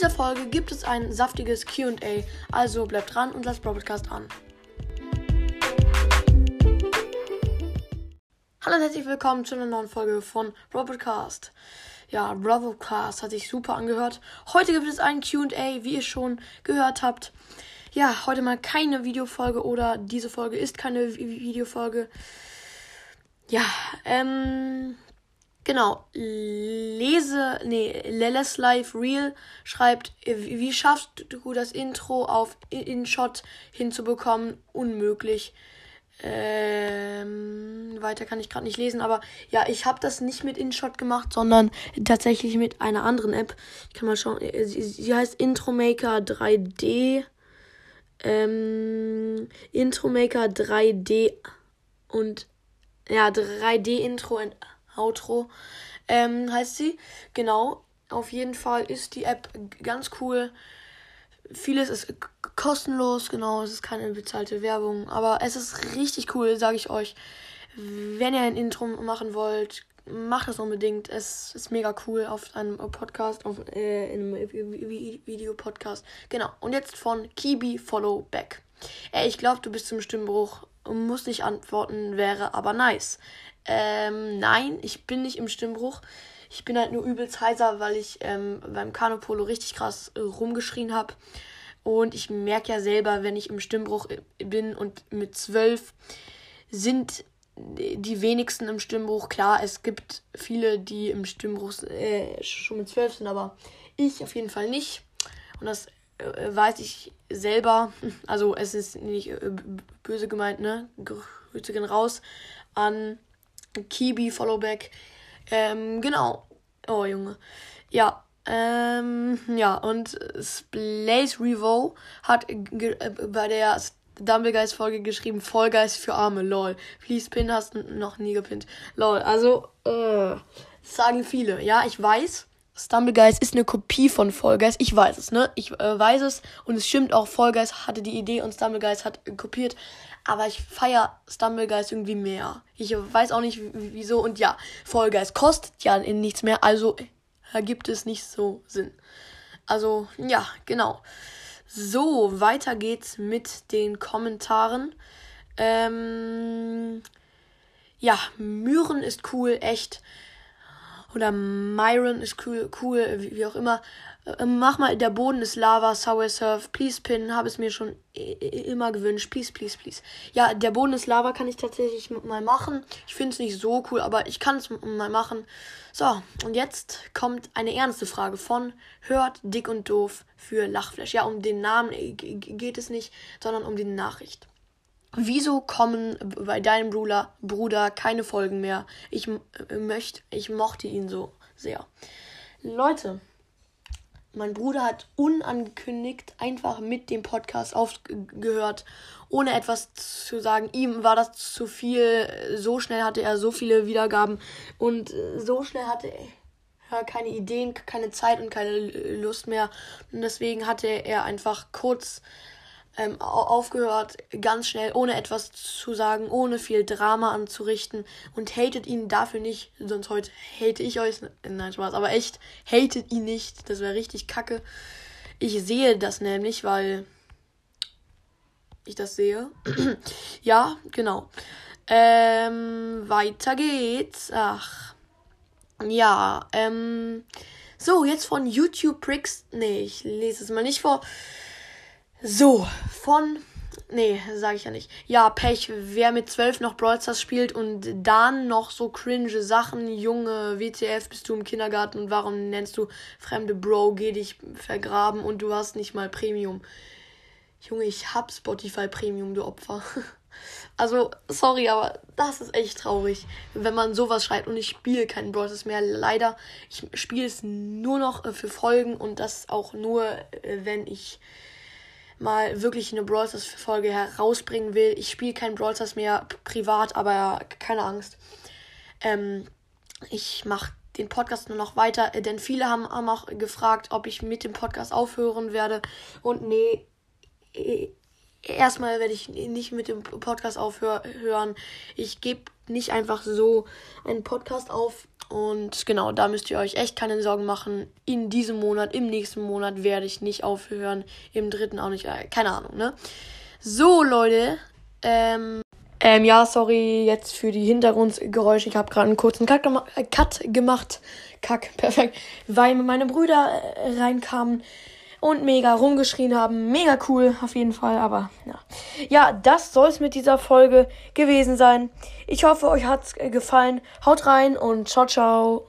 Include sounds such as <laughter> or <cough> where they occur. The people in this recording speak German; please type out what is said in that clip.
dieser Folge gibt es ein saftiges QA, also bleibt dran und lasst Broadcast an. Hallo und herzlich willkommen zu einer neuen Folge von Broadcast. Ja, Broadcast hat sich super angehört. Heute gibt es ein QA, wie ihr schon gehört habt. Ja, heute mal keine Videofolge oder diese Folge ist keine Videofolge. Ja, ähm, Genau, lese, nee, Leles Life Real schreibt, wie schaffst du das Intro auf InShot hinzubekommen? Unmöglich. Ähm, weiter kann ich gerade nicht lesen, aber ja, ich habe das nicht mit InShot gemacht, sondern tatsächlich mit einer anderen App. Ich kann mal schauen, äh, sie, heißt Intromaker 3D. Ähm, Intromaker 3D und ja, 3D Intro und Outro ähm, heißt sie. Genau. Auf jeden Fall ist die App ganz cool. Vieles ist kostenlos, genau, es ist keine bezahlte Werbung, aber es ist richtig cool, sage ich euch. Wenn ihr ein Intro machen wollt, macht das unbedingt. Es ist mega cool auf einem Podcast, auf äh, einem Videopodcast. Genau. Und jetzt von Kibi Follow Back. Ey, ich glaube, du bist zum Stimmbruch. Muss nicht antworten, wäre aber nice. Ähm, nein, ich bin nicht im Stimmbruch. Ich bin halt nur übelst heiser, weil ich ähm, beim Kanopolo richtig krass äh, rumgeschrien habe. Und ich merke ja selber, wenn ich im Stimmbruch äh, bin und mit zwölf sind die wenigsten im Stimmbruch. Klar, es gibt viele, die im Stimmbruch äh, schon mit zwölf sind, aber ich auf jeden Fall nicht. Und das äh, weiß ich selber. <laughs> Also es ist nicht äh, böse gemeint, ne? Grüße gehen raus an Kibi, Followback. Ähm, genau. Oh, Junge. Ja. Ähm, ja, und Blaze Revo hat äh, bei der Dumblegeist Folge geschrieben, Vollgeist für Arme, lol. Please Pin hast noch nie gepinnt. Lol, also, äh, sagen viele. Ja, ich weiß, Stumblegeist ist eine Kopie von Vollgeist. Ich weiß es, ne? Ich äh, weiß es und es stimmt auch, Vollgeist hatte die Idee und Stumblegeist hat äh, kopiert. Aber ich feiere Stumblegeist irgendwie mehr. Ich weiß auch nicht wieso. Und ja, Vollgeist kostet ja nichts mehr, also ergibt es nicht so Sinn. Also, ja, genau. So, weiter geht's mit den Kommentaren. Ähm, ja, Myren ist cool, echt oder Myron ist cool, cool wie, auch immer. Äh, mach mal, der Boden ist Lava, Sour Surf, please pin, habe es mir schon immer gewünscht, please, please, please. Ja, der Boden ist Lava kann ich tatsächlich mal machen. Ich finde es nicht so cool, aber ich kann es mal machen. So, und jetzt kommt eine ernste Frage von Hört Dick und Doof für Lachflash. Ja, um den Namen geht es nicht, sondern um die Nachricht. Wieso kommen bei deinem Bruder, Bruder keine Folgen mehr? Ich äh, möchte, ich mochte ihn so sehr. Leute, mein Bruder hat unangekündigt einfach mit dem Podcast aufgehört, ohne etwas zu sagen. Ihm war das zu viel. So schnell hatte er so viele Wiedergaben und äh, so schnell hatte er keine Ideen, keine Zeit und keine Lust mehr. Und deswegen hatte er einfach kurz ähm, aufgehört, ganz schnell, ohne etwas zu sagen, ohne viel Drama anzurichten und hatet ihn dafür nicht, sonst heute hate ich euch. Nein, Spaß, aber echt, hatet ihn nicht, das wäre richtig kacke. Ich sehe das nämlich, weil ich das sehe. <clears throat> ja, genau. Ähm, weiter geht's. Ach. Ja, ähm. So, jetzt von YouTube Pricks. Nee, ich lese es mal nicht vor. So, von. Nee, sage ich ja nicht. Ja, Pech. Wer mit 12 noch Brawl Stars spielt und dann noch so cringe Sachen, Junge, WTF, bist du im Kindergarten und warum nennst du fremde Bro, geh dich vergraben und du hast nicht mal Premium. Junge, ich hab Spotify Premium, du Opfer. <laughs> Also, sorry, aber das ist echt traurig, wenn man sowas schreibt und ich spiele keinen Brawl Stars mehr. Leider, ich spiele es nur noch äh, für Folgen und das auch nur, äh, wenn ich mal wirklich eine Brawl Stars Folge herausbringen will. Ich spiele kein Brawl Stars mehr privat, aber keine Angst. Ähm, ich mache den Podcast nur noch weiter, denn viele haben, haben auch gefragt, ob ich mit dem Podcast aufhören werde. Und nee, eh, erstmal werde ich nicht mit dem Podcast aufhören. Ich gebe nicht einfach so einen Podcast auf Und genau, da müsst ihr euch echt keine Sorgen machen. In diesem Monat, im nächsten Monat werde ich nicht aufhören. Im dritten auch nicht. Äh, keine Ahnung, ne? So, Leute. Ähm, ähm, ja, sorry jetzt für die Hintergrundgeräusche. Ich habe gerade einen kurzen Cut, gema äh, Cut, gemacht. Kack, <laughs> perfekt. Weil meine Brüder äh, reinkamen und mega rumgeschrien haben. Mega cool, auf jeden Fall. Aber ja, ja das soll es mit dieser Folge gewesen sein. Ich hoffe, euch hat's äh, gefallen. Haut rein und ciao, ciao.